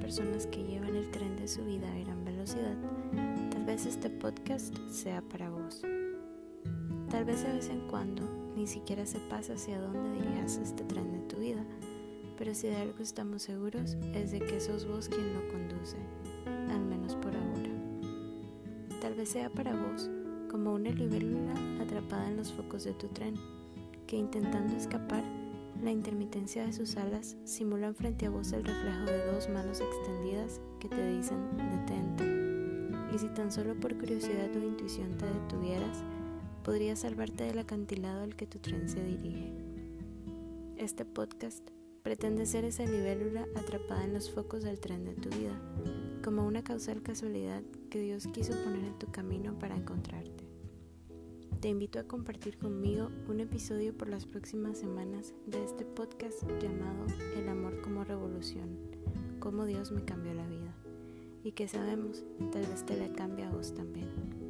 personas que llevan el tren de su vida a gran velocidad, tal vez este podcast sea para vos. Tal vez de vez en cuando ni siquiera sepas hacia dónde dirías este tren de tu vida, pero si de algo estamos seguros es de que sos vos quien lo conduce, al menos por ahora. Tal vez sea para vos como una libélula atrapada en los focos de tu tren, que intentando escapar, la intermitencia de sus alas simulan frente a vos el reflejo de dos manos extendidas que te dicen detente. Y si tan solo por curiosidad o intuición te detuvieras, podría salvarte del acantilado al que tu tren se dirige. Este podcast pretende ser esa libélula atrapada en los focos del tren de tu vida, como una causal casualidad que Dios quiso poner en tu camino para encontrarte. Te invito a compartir conmigo un episodio por las próximas semanas de este podcast llamado El amor como revolución, cómo Dios me cambió la vida y que sabemos, tal vez te la cambie a vos también.